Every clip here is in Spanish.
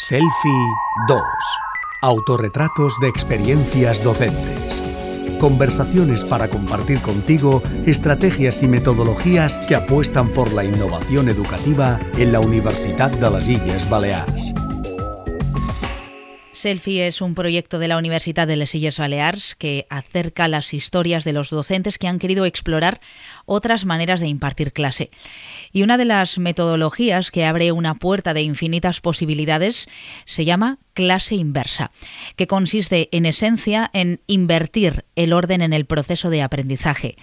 Selfie 2. Autorretratos de experiencias docentes. Conversaciones para compartir contigo estrategias y metodologías que apuestan por la innovación educativa en la Universidad de las Illes Baleares. Selfie es un proyecto de la Universidad de les Illes Balears que acerca las historias de los docentes que han querido explorar otras maneras de impartir clase. Y una de las metodologías que abre una puerta de infinitas posibilidades se llama clase inversa, que consiste en esencia en invertir el orden en el proceso de aprendizaje.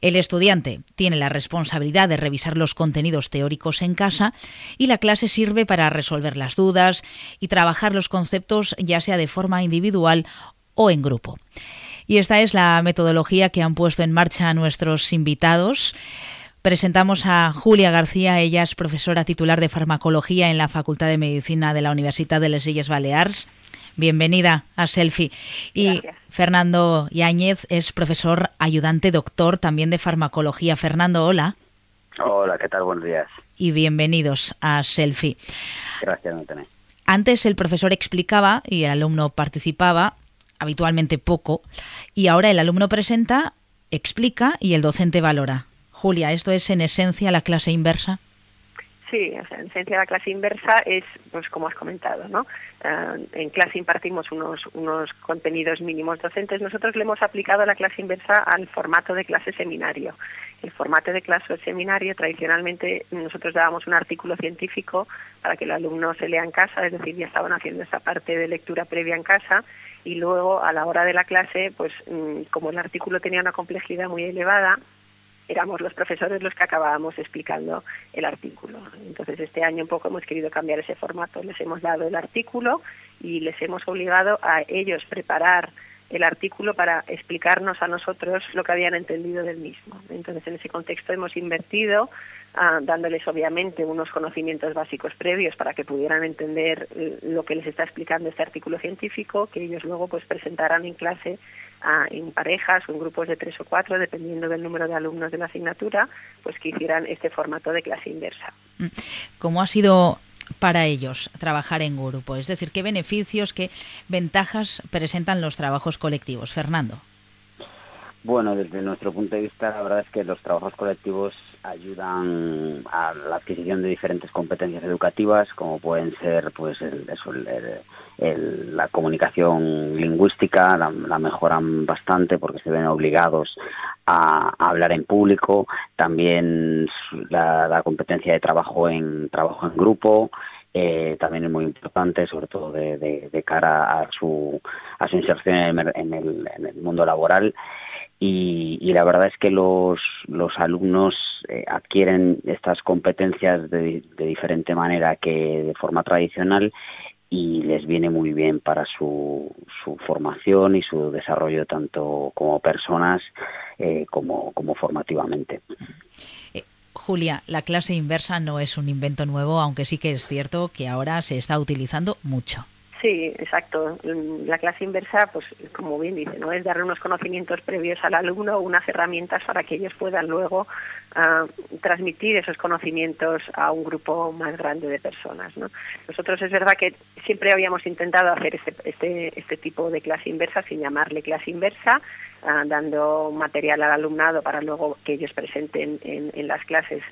El estudiante tiene la responsabilidad de revisar los contenidos teóricos en casa y la clase sirve para resolver las dudas y trabajar los conceptos ya sea de forma individual o en grupo. Y esta es la metodología que han puesto en marcha nuestros invitados. Presentamos a Julia García, ella es profesora titular de farmacología en la Facultad de Medicina de la Universidad de Les Illes Balears. Bienvenida a Selfie. Y Fernando Yáñez es profesor ayudante doctor también de farmacología. Fernando, hola. Hola, ¿qué tal? Buenos días. Y bienvenidos a Selfie. Gracias, Antonio. Antes el profesor explicaba y el alumno participaba, habitualmente poco, y ahora el alumno presenta, explica y el docente valora. Julia, ¿esto es en esencia la clase inversa? Sí, en esencia la clase inversa es, pues como has comentado, ¿no? Eh, en clase impartimos unos, unos contenidos mínimos docentes. Nosotros le hemos aplicado la clase inversa al formato de clase seminario. El formato de clase seminario, tradicionalmente, nosotros dábamos un artículo científico para que el alumno se lea en casa, es decir, ya estaban haciendo esa parte de lectura previa en casa y luego a la hora de la clase, pues mm, como el artículo tenía una complejidad muy elevada, éramos los profesores los que acabábamos explicando el artículo. Entonces, este año un poco hemos querido cambiar ese formato. Les hemos dado el artículo y les hemos obligado a ellos preparar el artículo para explicarnos a nosotros lo que habían entendido del mismo. Entonces, en ese contexto hemos invertido, ah, dándoles obviamente unos conocimientos básicos previos para que pudieran entender eh, lo que les está explicando este artículo científico, que ellos luego pues presentaran en clase ah, en parejas o en grupos de tres o cuatro, dependiendo del número de alumnos de la asignatura, pues que hicieran este formato de clase inversa. Mm. ¿Cómo ha sido para ellos trabajar en grupo? Es decir, ¿qué beneficios, qué ventajas presentan los trabajos colectivos? Fernando. Bueno, desde nuestro punto de vista, la verdad es que los trabajos colectivos ayudan a la adquisición de diferentes competencias educativas, como pueden ser, pues, la comunicación lingüística, la, mejoran bastante porque se ven obligados a, hablar en público, también la, competencia de trabajo en trabajo en grupo, eh, también es muy importante, sobre todo de, cara a su, a su inserción en el mundo laboral y, la verdad es que los, los alumnos eh, adquieren estas competencias de, diferente manera que de forma tradicional y les viene muy bien para su, su formación y su desarrollo tanto como personas eh, como, como formativamente. Eh, Julia, la clase inversa no es un invento nuevo, aunque sí que es cierto que ahora se está utilizando mucho. Sí, exacto. La clase inversa, pues como bien dice, no es darle unos conocimientos previos al alumno, unas herramientas para que ellos puedan luego uh, transmitir esos conocimientos a un grupo más grande de personas. ¿no? Nosotros es verdad que siempre habíamos intentado hacer este, este, este tipo de clase inversa sin llamarle clase inversa, uh, dando material al alumnado para luego que ellos presenten en, las clases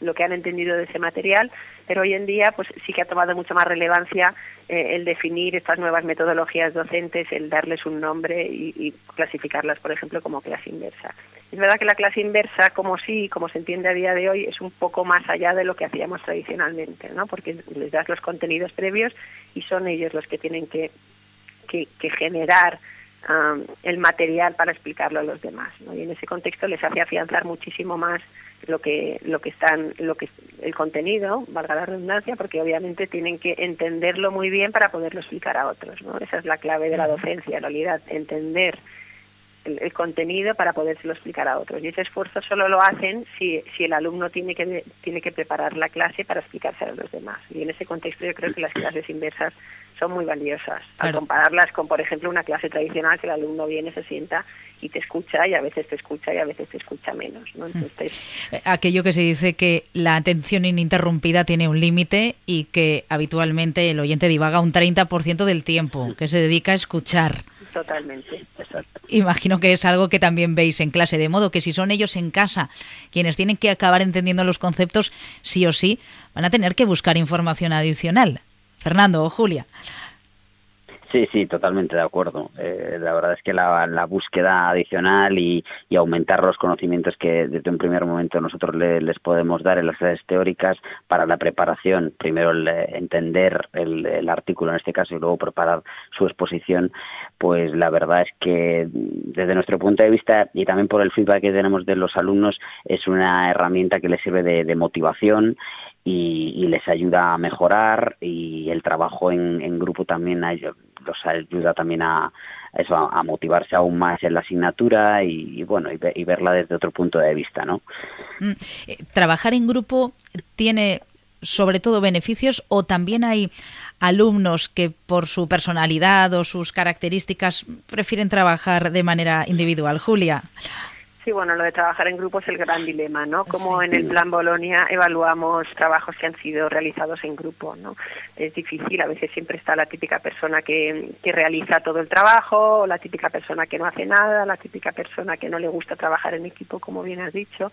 lo que han entendido de ese material, pero hoy en día pues sí que ha tomado mucho más relevancia eh, el definir estas nuevas metodologías docentes, el darles un nombre y, clasificarlas, por ejemplo, como clase inversa. Es verdad que la clase inversa, como sí, como se entiende a día de hoy, es un poco más allá de lo que hacíamos tradicionalmente, ¿no? Porque les das los contenidos previos y son ellos los que tienen que, que, generar um, el material para explicarlo a los demás, ¿no? Y en ese contexto les hace afianzar muchísimo más lo que lo que están lo que el contenido valga la redundancia porque obviamente tienen que entenderlo muy bien para poderlo explicar a otros no esa es la clave de la docencia en realidad entender el, contenido para podérselo explicar a otros. Y ese esfuerzo solo lo hacen si, si el alumno tiene que, tiene que preparar la clase para explicarse a los demás. Y en ese contexto yo creo que las clases inversas son muy valiosas. Al compararlas con, por ejemplo, una clase tradicional que el alumno viene, se sienta y te escucha y a veces te escucha y a veces te escucha menos. ¿no? Hmm. Eh, aquello que se dice que la atención ininterrumpida tiene un límite y que habitualmente el oyente divaga un 30% del tiempo, que se dedica a escuchar. Totalmente. Imagino que es algo que también veis en clase, de modo que si son ellos en casa quienes tienen que acabar entendiendo los conceptos, sí o sí, van a tener que buscar información adicional. Fernando o Julia. Sí, sí, totalmente de acuerdo. Eh, la verdad es que la, búsqueda adicional y, aumentar los conocimientos que desde un primer momento nosotros les podemos dar en las clases teóricas para la preparación, primero entender el, artículo en este caso y luego preparar su exposición, pues la verdad es que desde nuestro punto de vista y también por el feedback que tenemos de los alumnos es una herramienta que les sirve de motivación y, les ayuda a mejorar y el trabajo en, grupo también los ayuda también a eso a, motivarse aún más en la asignatura y, bueno y, verla desde otro punto de vista no mm, eh, trabajar en grupo tiene sobre todo beneficios o también hay alumnos que por su personalidad o sus características prefieren trabajar de manera individual Julia Sí, bueno, lo de trabajar en grupo es el gran dilema, ¿no? Como en el plan Bolonia evaluamos trabajos que han sido realizados en grupo, ¿no? Es difícil, a veces siempre está la típica persona que, que realiza todo el trabajo, la típica persona que no hace nada, la típica persona que no le gusta trabajar en equipo, como bien has dicho.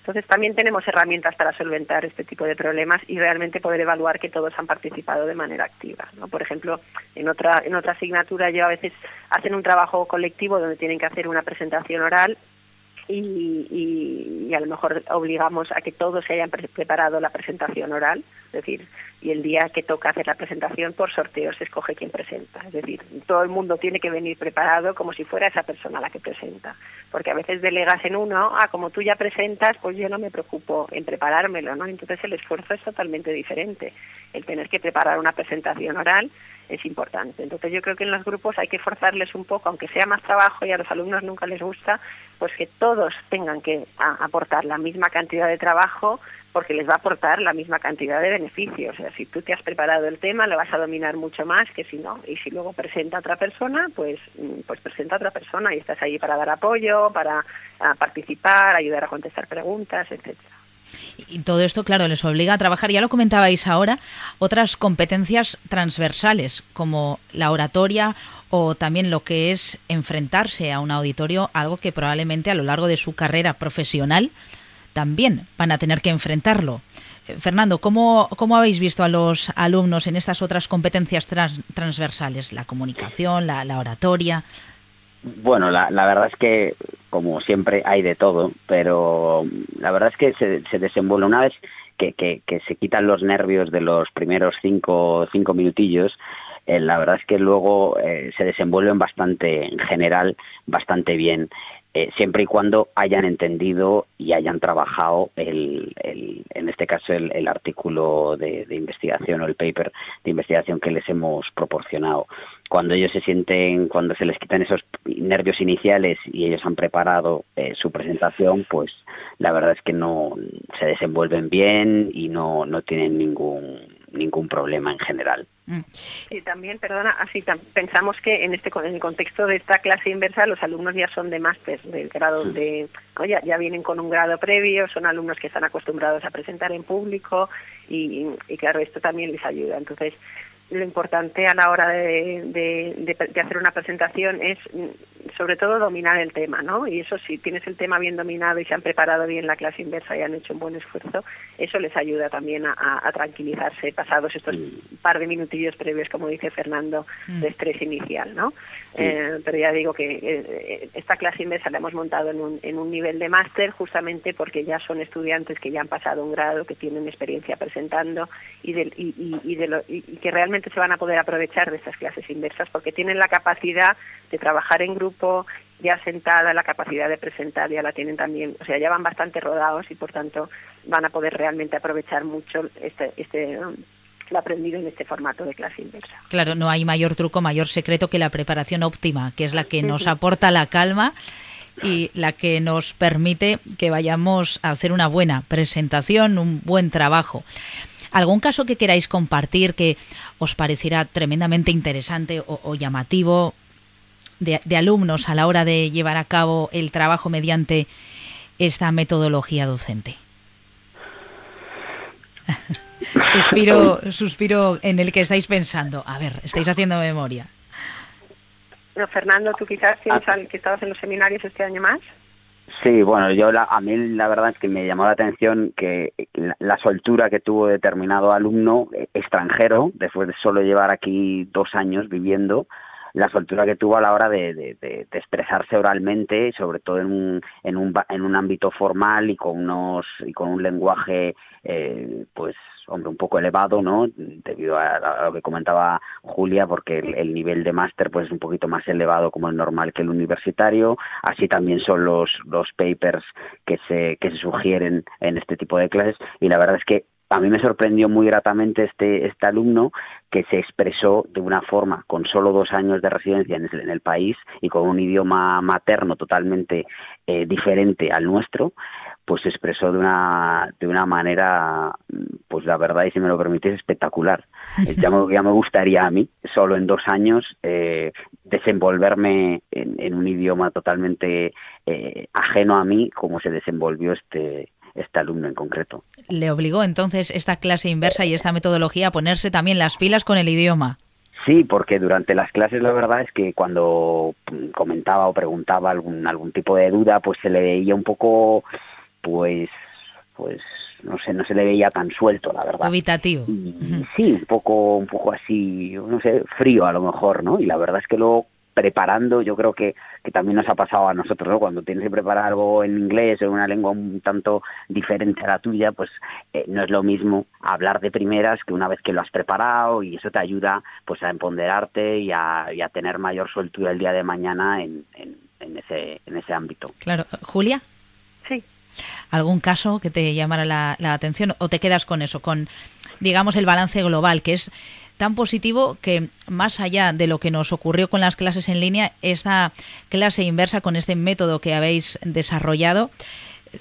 Entonces también tenemos herramientas para solventar este tipo de problemas y realmente poder evaluar que todos han participado de manera activa. ¿no? Por ejemplo, en otra, en otra asignatura yo a veces hacen un trabajo colectivo donde tienen que hacer una presentación oral y, a lo mejor obligamos a que todos se hayan preparado la presentación oral, es decir, y el día que toca hacer la presentación por sorteo se escoge quién presenta, es decir, todo el mundo tiene que venir preparado como si fuera esa persona la que presenta, porque a veces delegas en uno, ah, como tú ya presentas, pues yo no me preocupo en preparármelo, ¿no? Entonces el esfuerzo es totalmente diferente, el tener que preparar una presentación oral es importante. Entonces yo creo que en los grupos hay que forzarles un poco, aunque sea más trabajo y a los alumnos nunca les gusta, pues que todos tengan que aportar la misma cantidad de trabajo porque les va a aportar la misma cantidad de beneficios. O sea, si tú te has preparado el tema, lo vas a dominar mucho más que si no. Y si luego presenta a otra persona, pues, mm, pues presenta a otra persona y estás ahí para dar apoyo, para participar, ayudar a contestar preguntas, etcétera. Y todo esto, claro, les obliga a trabajar, ya lo comentabais ahora, otras competencias transversales, como la oratoria o también lo que es enfrentarse a un auditorio, algo que probablemente a lo largo de su carrera profesional también van a tener que enfrentarlo. Eh, Fernando, ¿cómo, ¿cómo, habéis visto a los alumnos en estas otras competencias transversales? La comunicación, la, la oratoria. Bueno, la, la, verdad es que, como siempre, hay de todo, pero la verdad es que se, se desenvuelve una vez que, que, que, se quitan los nervios de los primeros cinco, cinco minutillos. Eh, la verdad es que luego eh, se desenvuelven bastante, en general, bastante bien. Eh, siempre y cuando hayan entendido y hayan trabajado el, el en este caso el, el artículo de, investigación o el paper de investigación que les hemos proporcionado. Cuando ellos se sienten, cuando se les quitan esos nervios iniciales y ellos han preparado eh, su presentación, pues la verdad es que no se desenvuelven bien y no, no tienen ningún ningún problema en general. Mm. Y también, perdona, así pensamos que en este en el contexto de esta clase inversa los alumnos ya son de máster, del grado de, ya, ya vienen con un grado previo, son alumnos que están acostumbrados a presentar en público y, y claro, esto también les ayuda. Entonces, lo importante a la hora de, de, hacer una presentación es mm, sobre todo dominar el tema, ¿no? Y eso si tienes el tema bien dominado y se han preparado bien la clase inversa y han hecho un buen esfuerzo, eso les ayuda también a, tranquilizarse pasados estos mm. par de minutillos previos, como dice Fernando, mm. de estrés inicial, ¿no? Eh, pero ya digo que eh, esta clase inversa la hemos montado en un, en un nivel de máster justamente porque ya son estudiantes que ya han pasado un grado, que tienen experiencia presentando y, de, y, y, de lo, y que realmente se van a poder aprovechar de estas clases inversas porque tienen la capacidad de trabajar en grupo ya sentada, la capacidad de presentar ya la tienen también, o sea, ya van bastante rodados y por tanto van a poder realmente aprovechar mucho este, este lo aprendido en este formato de clase inversa. Claro, no hay mayor truco, mayor secreto que la preparación óptima, que es la que nos aporta la calma y la que nos permite que vayamos a hacer una buena presentación, un buen trabajo. ¿Algún caso que queráis compartir que os pareciera tremendamente interesante o, llamativo de, alumnos a la hora de llevar a cabo el trabajo mediante esta metodología docente? suspiro, suspiro en el que estáis pensando. A ver, estáis haciendo memoria. Fernando, tú quizás tienes ah. que estabas en los seminarios este año más. Sí, bueno, yo a mí la verdad es que me llamó la atención que la, soltura que tuvo determinado alumno eh, extranjero, después de solo llevar aquí dos años viviendo, la soltura que tuvo a la hora de, de, expresarse oralmente, sobre todo en un, en un, en un ámbito formal y con unos y con un lenguaje eh, pues hombre, un poco elevado, ¿no? Debido a, lo que comentaba Julia, porque el, nivel de máster pues es un poquito más elevado como el normal que el universitario. Así también son los, los papers que se, que se sugieren en este tipo de clases. Y la verdad es que a mí me sorprendió muy gratamente este, este alumno que se expresó de una forma con solo dos años de residencia en el, país y con un idioma materno totalmente eh, diferente al nuestro, pues se expresó de una, de una manera, pues la verdad, y si me lo permitís, espectacular. Ya me, ya me gustaría a mí, solo en dos años, eh, desenvolverme en, un idioma totalmente eh, ajeno a mí, como se desenvolvió este, este alumno en concreto. ¿Le obligó entonces esta clase inversa y esta metodología a ponerse también las pilas con el idioma? Sí, porque durante las clases la verdad es que cuando comentaba o preguntaba algún algún tipo de duda, pues se le veía un poco pues pues no sé, no se le veía tan suelto, la verdad. Habitativo. Sí, un poco, un poco así, no sé, frío a lo mejor, ¿no? Y la verdad es que luego preparando, yo creo que, que también nos ha pasado a nosotros, ¿no? Cuando tienes que preparar algo en inglés o en una lengua un tanto diferente a la tuya, pues eh, no es lo mismo hablar de primeras que una vez que lo has preparado y eso te ayuda pues a empoderarte y a, y a tener mayor soltura el día de mañana en, en, en, ese, en ese ámbito. Claro. Julia. Sí algún caso que te llamara la, atención o te quedas con eso, con digamos el balance global, que es tan positivo que más allá de lo que nos ocurrió con las clases en línea, esta clase inversa con este método que habéis desarrollado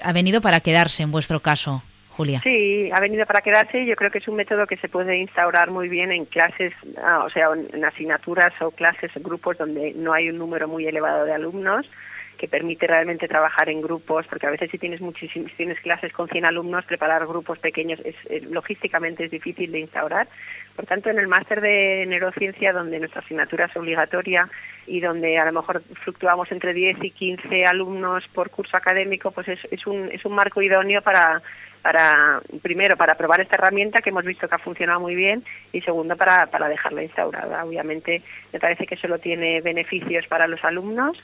ha venido para quedarse en vuestro caso. Julia. Sí, ha venido para quedarse y yo creo que es un método que se puede instaurar muy bien en clases, ah, o sea, en asignaturas o clases, grupos donde no hay un número muy elevado de alumnos que permite realmente trabajar en grupos, porque a veces si tienes muchísimas, tienes clases con 100 alumnos, preparar grupos pequeños es, logísticamente es difícil de instaurar. Por tanto, en el máster de neurociencia, donde nuestra asignatura es obligatoria y donde a lo mejor fluctuamos entre 10 y 15 alumnos por curso académico, pues es, es, un, es un marco idóneo para para primero para probar esta herramienta que hemos visto que ha funcionado muy bien y segundo para, para dejarla instaurada. Obviamente me parece que solo tiene beneficios para los alumnos,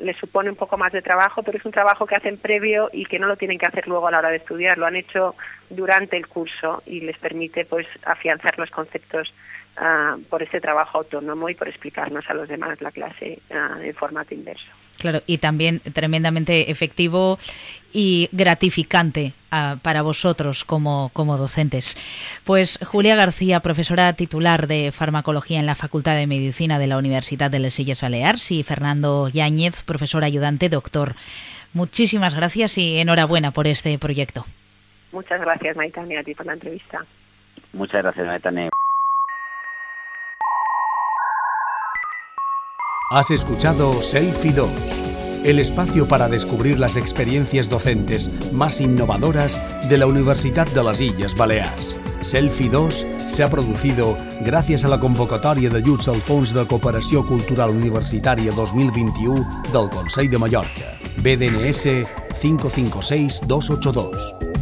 les supone un poco más de trabajo, pero es un trabajo que hacen previo y que no lo tienen que hacer luego a la hora de estudiar, lo han hecho durante el curso y les permite pues afianzar los conceptos por este trabajo autónomo y por explicarnos a los demás la clase en formato inverso. Claro, y también tremendamente efectivo y gratificante ah, para vosotros como, como docentes. Pues Julia García, profesora titular de farmacología en la Facultad de Medicina de la Universidad de Les Illes Balears y Fernando Yáñez, profesor ayudante, doctor. Muchísimas gracias y enhorabuena por este proyecto. Muchas gracias, Maitane, a ti por la entrevista. Muchas gracias, Maitane. Has escuchado Selfie 2, el espacio para descubrir las experiencias docentes más innovadoras de la Universidad de las Illes Balears. Selfie 2 se ha producido gracias a la convocatòria d'ajuts al Fons de Cooperació Cultural Universitària 2021 del Consell de Mallorca, BDNS 556282.